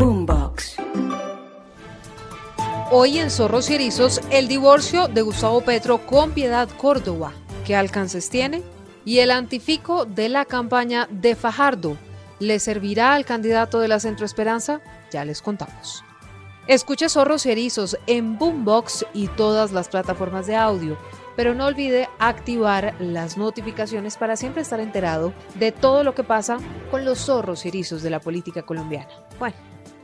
Boombox. Hoy en Zorros y Erizos, el divorcio de Gustavo Petro con Piedad Córdoba. ¿Qué alcances tiene? Y el antifico de la campaña de Fajardo. ¿Le servirá al candidato de la Centro Esperanza? Ya les contamos. Escuche Zorros y Erizos en Boombox y todas las plataformas de audio, pero no olvide activar las notificaciones para siempre estar enterado de todo lo que pasa con los zorros y erizos de la política colombiana. Bueno,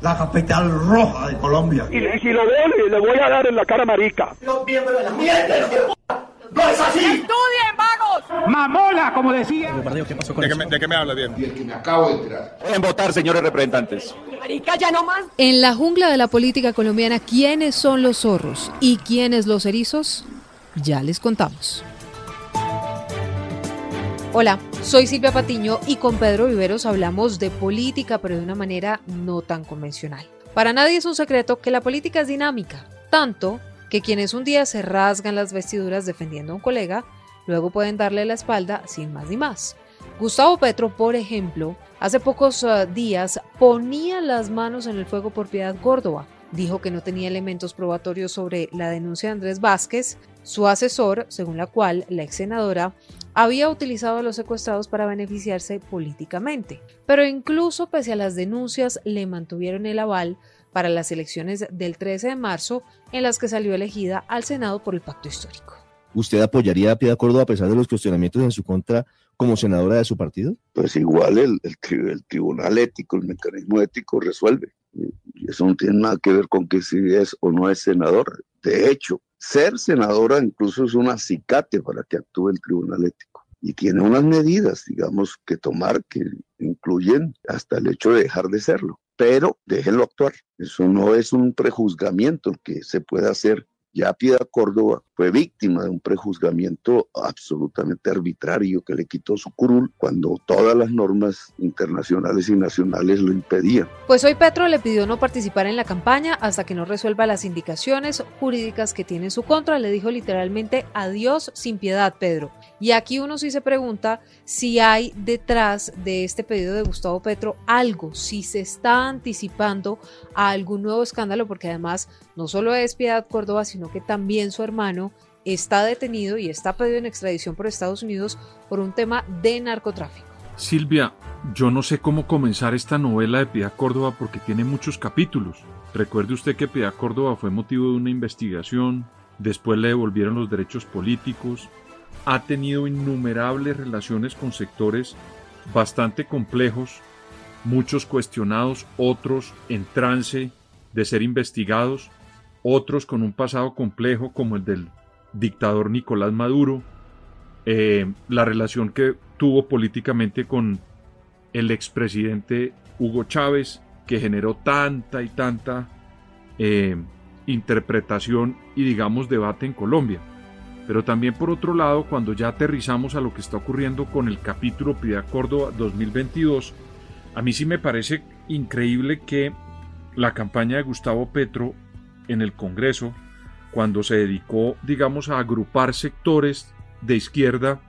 la capital roja de Colombia. Y, y si lo veo, le, le voy a dar en la cara marica. Los miembros de la mierda, no es así. Mamola, como decía. ¿De qué, me, de qué me habla bien? Y el que me acabo de enterar. Pueden votar, señores representantes. En la jungla de la política colombiana, ¿quiénes son los zorros y quiénes los erizos? Ya les contamos. Hola, soy Silvia Patiño y con Pedro Viveros hablamos de política, pero de una manera no tan convencional. Para nadie es un secreto que la política es dinámica, tanto que quienes un día se rasgan las vestiduras defendiendo a un colega, luego pueden darle la espalda sin más ni más. Gustavo Petro, por ejemplo, hace pocos uh, días ponía las manos en el fuego por Piedad Córdoba. Dijo que no tenía elementos probatorios sobre la denuncia de Andrés Vázquez, su asesor, según la cual la ex senadora había utilizado a los secuestrados para beneficiarse políticamente. Pero incluso pese a las denuncias, le mantuvieron el aval para las elecciones del 13 de marzo, en las que salió elegida al Senado por el pacto histórico. ¿Usted apoyaría a Piedad Córdoba a pesar de los cuestionamientos en su contra como senadora de su partido? pues igual el, el, tri- el tribunal ético, el mecanismo ético resuelve. Y eso no tiene nada que ver con que si es o no es senador. De hecho, ser senadora incluso es un acicate para que actúe el tribunal ético. Y tiene unas medidas, digamos, que tomar que incluyen hasta el hecho de dejar de serlo. Pero déjenlo actuar. Eso no es un prejuzgamiento que se puede hacer ya Piedad Córdoba fue víctima de un prejuzgamiento absolutamente arbitrario que le quitó su curul cuando todas las normas internacionales y nacionales lo impedían. Pues hoy Petro le pidió no participar en la campaña hasta que no resuelva las indicaciones jurídicas que tiene en su contra. Le dijo literalmente adiós sin piedad, Pedro. Y aquí uno sí se pregunta si hay detrás de este pedido de Gustavo Petro algo, si se está anticipando a algún nuevo escándalo, porque además no solo es Piedad Córdoba, sino que también su hermano está detenido y está pedido en extradición por Estados Unidos por un tema de narcotráfico. Silvia, yo no sé cómo comenzar esta novela de Piedad Córdoba porque tiene muchos capítulos. Recuerde usted que Piedad Córdoba fue motivo de una investigación, después le devolvieron los derechos políticos, ha tenido innumerables relaciones con sectores bastante complejos, muchos cuestionados, otros en trance de ser investigados, otros con un pasado complejo como el del dictador Nicolás Maduro, eh, la relación que tuvo políticamente con el expresidente Hugo Chávez, que generó tanta y tanta eh, interpretación y digamos debate en Colombia. Pero también por otro lado, cuando ya aterrizamos a lo que está ocurriendo con el capítulo Piedad Córdoba 2022, a mí sí me parece increíble que la campaña de Gustavo Petro en el Congreso, cuando se dedicó, digamos, a agrupar sectores de izquierda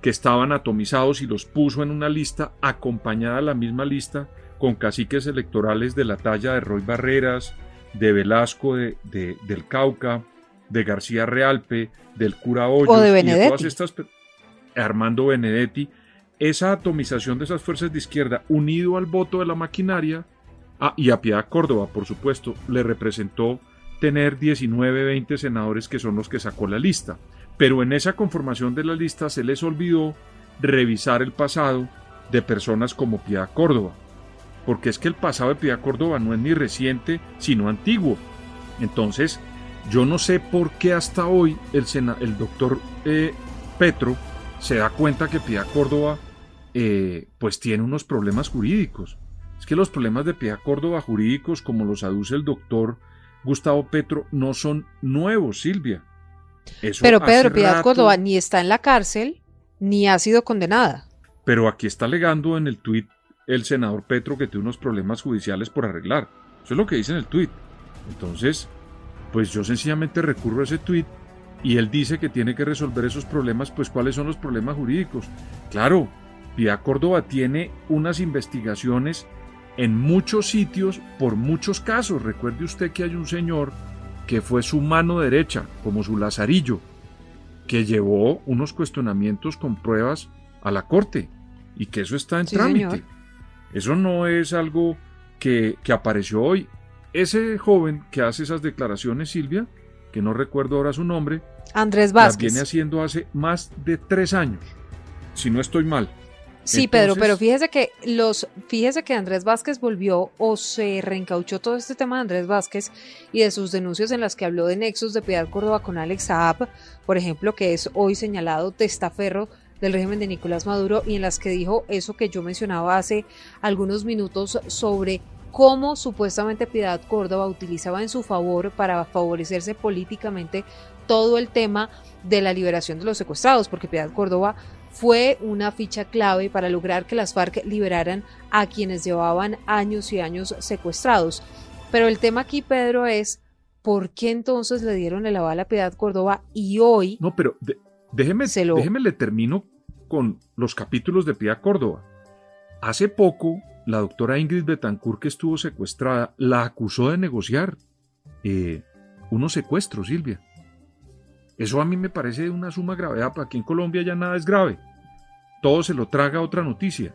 que estaban atomizados y los puso en una lista acompañada a la misma lista con caciques electorales de la talla de Roy Barreras, de Velasco de, de, del Cauca, de García Realpe, del cura Hoyos O de y Benedetti. todas estas Armando Benedetti, esa atomización de esas fuerzas de izquierda unido al voto de la maquinaria ah, y a Piedad Córdoba, por supuesto, le representó tener 19, 20 senadores que son los que sacó la lista. Pero en esa conformación de la lista se les olvidó revisar el pasado de personas como Piedad Córdoba. Porque es que el pasado de Piedad Córdoba no es ni reciente, sino antiguo. Entonces, yo no sé por qué hasta hoy el, sena- el doctor eh, Petro se da cuenta que Piedad Córdoba eh, pues tiene unos problemas jurídicos. Es que los problemas de Piedad Córdoba jurídicos, como los aduce el doctor Gustavo Petro, no son nuevos, Silvia. Eso pero Pedro Piedad Córdoba ni está en la cárcel ni ha sido condenada. Pero aquí está alegando en el tuit el senador Petro que tiene unos problemas judiciales por arreglar. Eso es lo que dice en el tuit. Entonces, pues yo sencillamente recurro a ese tuit y él dice que tiene que resolver esos problemas, pues cuáles son los problemas jurídicos. Claro, Piedad Córdoba tiene unas investigaciones en muchos sitios por muchos casos. Recuerde usted que hay un señor que fue su mano derecha, como su lazarillo, que llevó unos cuestionamientos con pruebas a la corte y que eso está en trámite. Eso no es algo que, que apareció hoy. Ese joven que hace esas declaraciones, Silvia, que no recuerdo ahora su nombre, Andrés Vázquez. Las viene haciendo hace más de tres años, si no estoy mal. Sí, Pedro, pero fíjese que los, fíjese que Andrés Vázquez volvió o se reencauchó todo este tema de Andrés Vázquez y de sus denuncias en las que habló de nexos de Piedad Córdoba con Alex Saab, por ejemplo, que es hoy señalado testaferro del régimen de Nicolás Maduro y en las que dijo eso que yo mencionaba hace algunos minutos sobre cómo supuestamente Piedad Córdoba utilizaba en su favor para favorecerse políticamente todo el tema de la liberación de los secuestrados, porque Piedad Córdoba fue una ficha clave para lograr que las FARC liberaran a quienes llevaban años y años secuestrados. Pero el tema aquí, Pedro, es por qué entonces le dieron el aval a Piedad Córdoba y hoy... No, pero déjeme, déjeme le termino con los capítulos de Piedad Córdoba. Hace poco, la doctora Ingrid Betancourt, que estuvo secuestrada, la acusó de negociar eh, unos secuestros, Silvia. Eso a mí me parece una suma gravedad, porque aquí en Colombia ya nada es grave. Todo se lo traga otra noticia.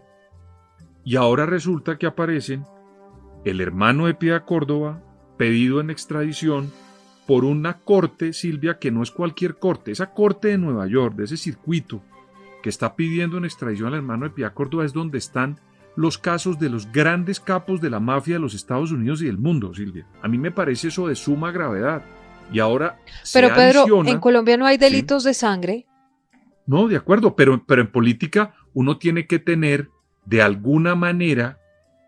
Y ahora resulta que aparecen el hermano de Piedad Córdoba, pedido en extradición por una corte, Silvia, que no es cualquier corte, esa corte de Nueva York, de ese circuito que está pidiendo en extradición al hermano de Piedad Córdoba, es donde están los casos de los grandes capos de la mafia de los Estados Unidos y del mundo, Silvia. A mí me parece eso de suma gravedad. Y ahora. Pero Pedro, en Colombia no hay delitos de sangre. No, de acuerdo, pero, pero en política uno tiene que tener de alguna manera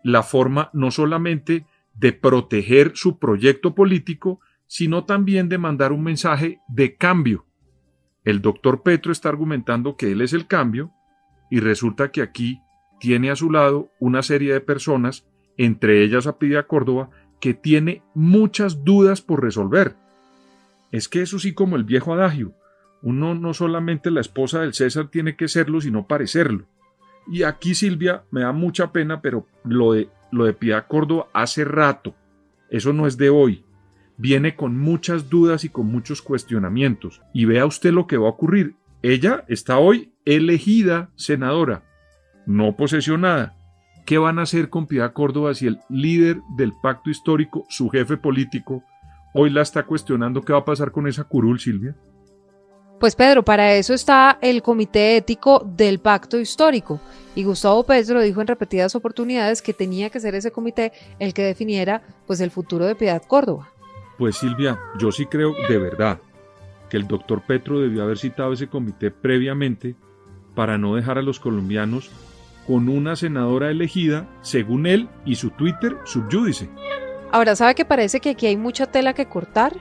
la forma no solamente de proteger su proyecto político, sino también de mandar un mensaje de cambio. El doctor Petro está argumentando que él es el cambio y resulta que aquí tiene a su lado una serie de personas, entre ellas a Pidia Córdoba, que tiene muchas dudas por resolver. Es que eso sí como el viejo adagio, uno no solamente la esposa del César tiene que serlo, sino parecerlo. Y aquí Silvia me da mucha pena, pero lo de, lo de Piedad Córdoba hace rato, eso no es de hoy, viene con muchas dudas y con muchos cuestionamientos. Y vea usted lo que va a ocurrir. Ella está hoy elegida senadora, no posesionada. ¿Qué van a hacer con Piedad Córdoba si el líder del pacto histórico, su jefe político, hoy la está cuestionando qué va a pasar con esa curul, Silvia. Pues Pedro, para eso está el Comité Ético del Pacto Histórico. Y Gustavo Petro dijo en repetidas oportunidades que tenía que ser ese comité el que definiera pues el futuro de Piedad Córdoba. Pues Silvia, yo sí creo de verdad que el doctor Petro debió haber citado ese comité previamente para no dejar a los colombianos con una senadora elegida, según él y su Twitter, subyúdice. Ahora, ¿sabe que parece que aquí hay mucha tela que cortar?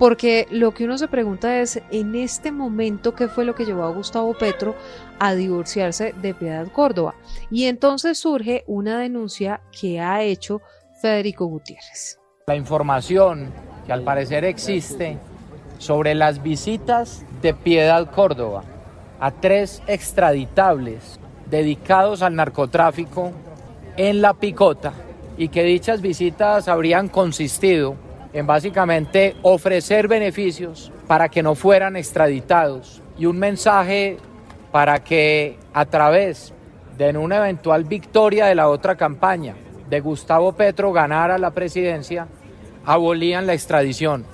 Porque lo que uno se pregunta es, en este momento, ¿qué fue lo que llevó a Gustavo Petro a divorciarse de Piedad Córdoba? Y entonces surge una denuncia que ha hecho Federico Gutiérrez. La información que al parecer existe sobre las visitas de Piedad Córdoba a tres extraditables dedicados al narcotráfico en La Picota y que dichas visitas habrían consistido en básicamente ofrecer beneficios para que no fueran extraditados y un mensaje para que a través de una eventual victoria de la otra campaña de Gustavo Petro ganara la presidencia, abolían la extradición.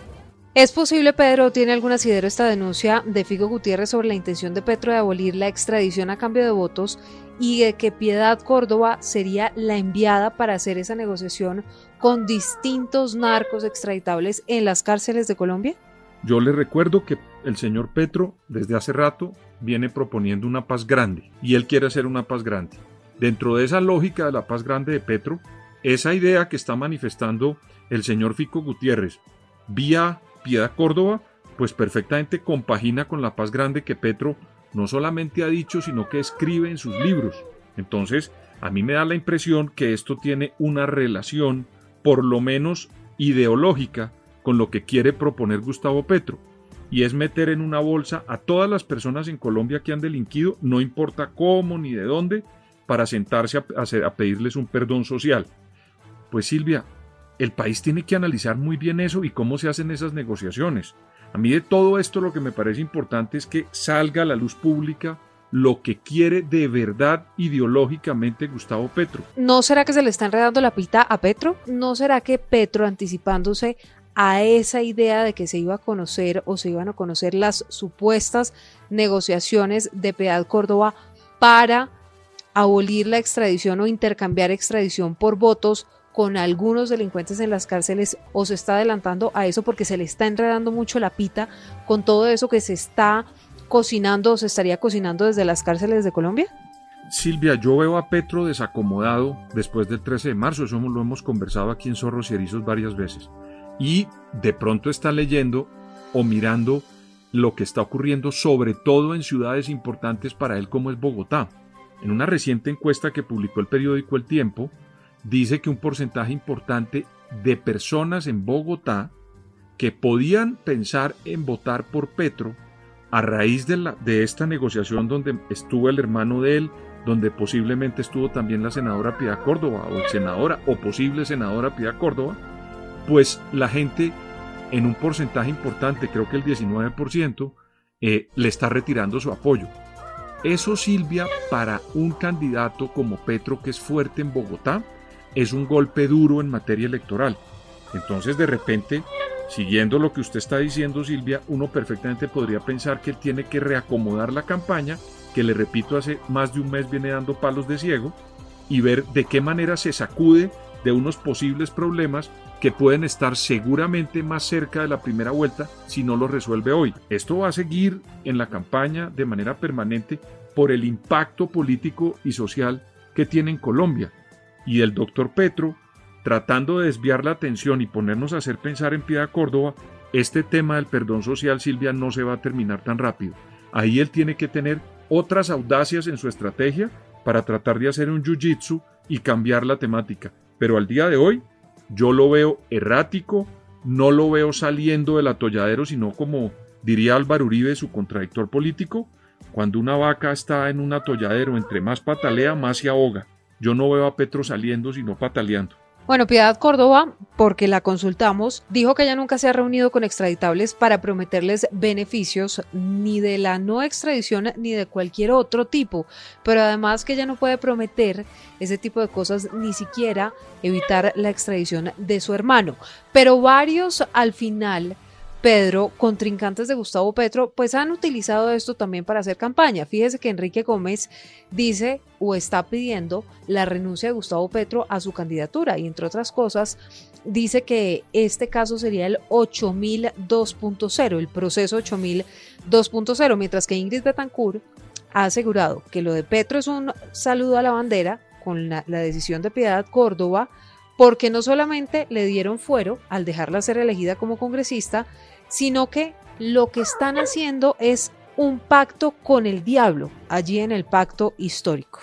¿Es posible, Pedro, tiene algún asidero esta denuncia de Figo Gutiérrez sobre la intención de Petro de abolir la extradición a cambio de votos y de que Piedad Córdoba sería la enviada para hacer esa negociación con distintos narcos extraditables en las cárceles de Colombia? Yo le recuerdo que el señor Petro desde hace rato viene proponiendo una paz grande y él quiere hacer una paz grande. Dentro de esa lógica de la paz grande de Petro esa idea que está manifestando el señor Fico Gutiérrez vía Piedad Córdoba, pues perfectamente compagina con la paz grande que Petro no solamente ha dicho, sino que escribe en sus libros. Entonces, a mí me da la impresión que esto tiene una relación, por lo menos ideológica, con lo que quiere proponer Gustavo Petro, y es meter en una bolsa a todas las personas en Colombia que han delinquido, no importa cómo ni de dónde, para sentarse a, pedirles un perdón social. Pues Silvia, el país tiene que analizar muy bien eso y cómo se hacen esas negociaciones. A mí de todo esto lo que me parece importante es que salga a la luz pública lo que quiere de verdad ideológicamente Gustavo Petro. ¿No será que se le está enredando la pita a Petro? ¿No será que Petro, anticipándose a esa idea de que se iba a conocer o se iban a conocer las supuestas negociaciones de Piedad Córdoba para abolir la extradición o intercambiar extradición por votos con algunos delincuentes en las cárceles o se está adelantando a eso porque se le está enredando mucho la pita con todo eso que se está cocinando o se estaría cocinando desde las cárceles de Colombia? Silvia, yo veo a Petro desacomodado después del 13 de marzo, eso lo hemos conversado aquí en Zorros y Erizos varias veces, y de pronto está leyendo o mirando lo que está ocurriendo sobre todo en ciudades importantes para él como es Bogotá. En una reciente encuesta que publicó el periódico El Tiempo, dice que un porcentaje importante de personas en Bogotá que podían pensar en votar por Petro a raíz de, la, de esta negociación donde estuvo el hermano de él, donde posiblemente estuvo también la senadora Piedad Córdoba o senadora o posible senadora Piedad Córdoba, pues la gente en un porcentaje importante, creo que el 19%, eh, le está retirando su apoyo. Eso, Silvia, para un candidato como Petro, que es fuerte en Bogotá, es un golpe duro en materia electoral. Entonces, de repente, siguiendo lo que usted está diciendo, Silvia, uno perfectamente podría pensar que él tiene que reacomodar la campaña, que le repito, hace más de un mes viene dando palos de ciego, y ver de qué manera se sacude de unos posibles problemas que pueden estar seguramente más cerca de la primera vuelta si no lo resuelve hoy. Esto va a seguir en la campaña de manera permanente por el impacto político y social que tiene en Colombia y el doctor Petro, tratando de desviar la atención y ponernos a hacer pensar en Piedad Córdoba, este tema del perdón social, Silvia, no se va a terminar tan rápido. Ahí él tiene que tener otras audacias en su estrategia para tratar de hacer un jiu-jitsu y cambiar la temática. Pero al día de hoy, yo lo veo errático, no lo veo saliendo del atolladero, sino como diría Álvaro Uribe, su contradictor político, cuando una vaca está en un atolladero, entre más patalea, más se ahoga. Yo no veo a Petro saliendo, sino pataleando. Bueno, Piedad Córdoba, porque la consultamos, dijo que ella nunca se ha reunido con extraditables para prometerles beneficios ni de la no extradición ni de cualquier otro tipo, pero además que ella no puede prometer ese tipo de cosas, ni siquiera evitar la extradición de su hermano. Pero varios al final Pedro, contrincantes de Gustavo Petro, pues han utilizado esto también para hacer campaña. Fíjese que Enrique Gómez dice o está pidiendo la renuncia de Gustavo Petro a su candidatura y entre otras cosas dice que este caso sería el 8000 2.0, el proceso 8000 2.0, mientras que Ingrid Betancourt ha asegurado que lo de Petro es un saludo a la bandera con la, la decisión de Piedad Córdoba porque no solamente le dieron fuero al dejarla ser elegida como congresista, sino que lo que están haciendo es un pacto con el diablo, allí en el pacto histórico.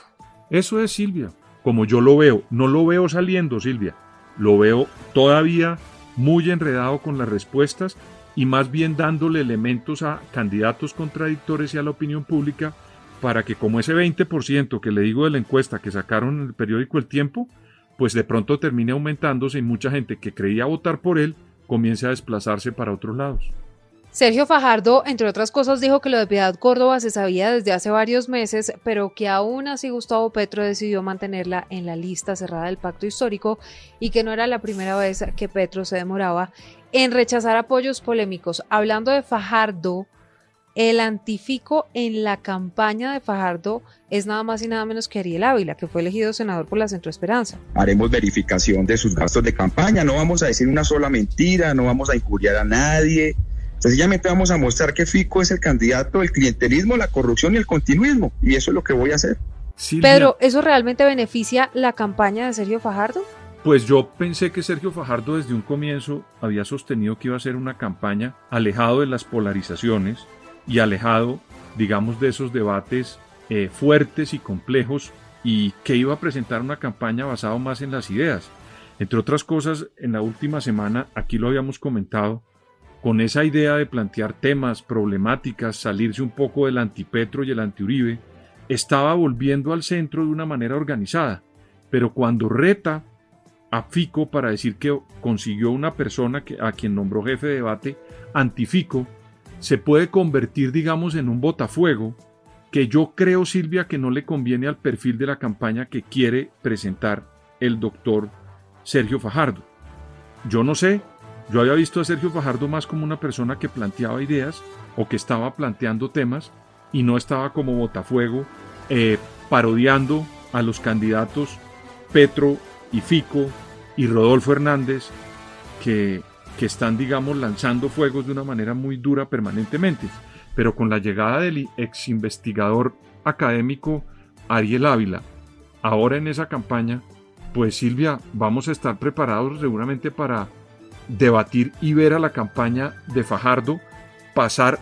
Eso es Silvia, como yo lo veo, no lo veo saliendo Silvia, lo veo todavía muy enredado con las respuestas y más bien dándole elementos a candidatos contradictores y a la opinión pública para que como ese 20% que le digo de la encuesta que sacaron en el periódico El Tiempo, pues de pronto termine aumentándose y mucha gente que creía votar por él comience a desplazarse para otros lados. Sergio Fajardo, entre otras cosas, dijo que lo de Piedad Córdoba se sabía desde hace varios meses, pero que aún así Gustavo Petro decidió mantenerla en la lista cerrada del pacto histórico y que no era la primera vez que Petro se demoraba en rechazar apoyos polémicos. Hablando de Fajardo, el antifico en la campaña de Fajardo es nada más y nada menos que Ariel Ávila, que fue elegido senador por la Centro Esperanza. Haremos verificación de sus gastos de campaña, no vamos a decir una sola mentira, no vamos a injuriar a nadie. Sencillamente vamos a mostrar que Fico es el candidato del clientelismo, la corrupción y el continuismo, y eso es lo que voy a hacer. Pedro, ¿eso realmente beneficia la campaña de Sergio Fajardo? Pues yo pensé que Sergio Fajardo desde un comienzo había sostenido que iba a ser una campaña alejado de las polarizaciones y alejado, digamos, de esos debates eh, fuertes y complejos y que iba a presentar una campaña basada más en las ideas. Entre otras cosas, en la última semana, aquí lo habíamos comentado, con esa idea de plantear temas, problemáticas, salirse un poco del antipetro y el antiuribe, estaba volviendo al centro de una manera organizada. Pero cuando reta a Fico para decir que consiguió una persona que, a quien nombró jefe de debate antifico, se puede convertir, digamos, en un botafuego que yo creo, Silvia, que no le conviene al perfil de la campaña que quiere presentar el doctor Sergio Fajardo. Yo no sé, yo había visto a Sergio Fajardo más como una persona que planteaba ideas o que estaba planteando temas y no estaba como botafuego eh, parodiando a los candidatos Petro y Fico y Rodolfo Hernández que, que están, digamos, lanzando fuegos de una manera muy dura permanentemente. Pero con la llegada del ex investigador académico Ariel Ávila, ahora en esa campaña, pues Silvia, vamos a estar preparados seguramente para debatir y ver a la campaña de Fajardo pasar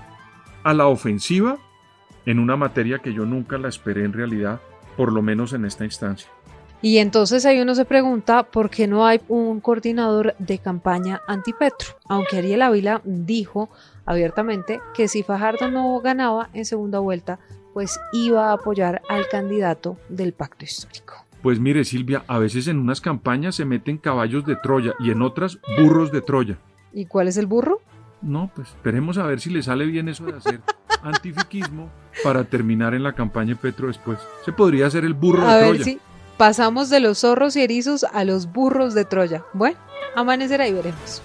a la ofensiva en una materia que yo nunca la esperé en realidad, por lo menos en esta instancia. Y entonces ahí uno se pregunta por qué no hay un coordinador de campaña antipetro, aunque Ariel Ávila dijo abiertamente que si Fajardo no ganaba en segunda vuelta, pues iba a apoyar al candidato del pacto histórico. Pues mire Silvia, a veces en unas campañas se meten caballos de Troya y en otras burros de Troya. ¿Y cuál es el burro? No, pues esperemos a ver si le sale bien eso de hacer antifiquismo para terminar en la campaña de Petro después. Se podría hacer el burro a de ver Troya. si pasamos de los zorros y erizos a los burros de Troya. Bueno, amanecerá y veremos.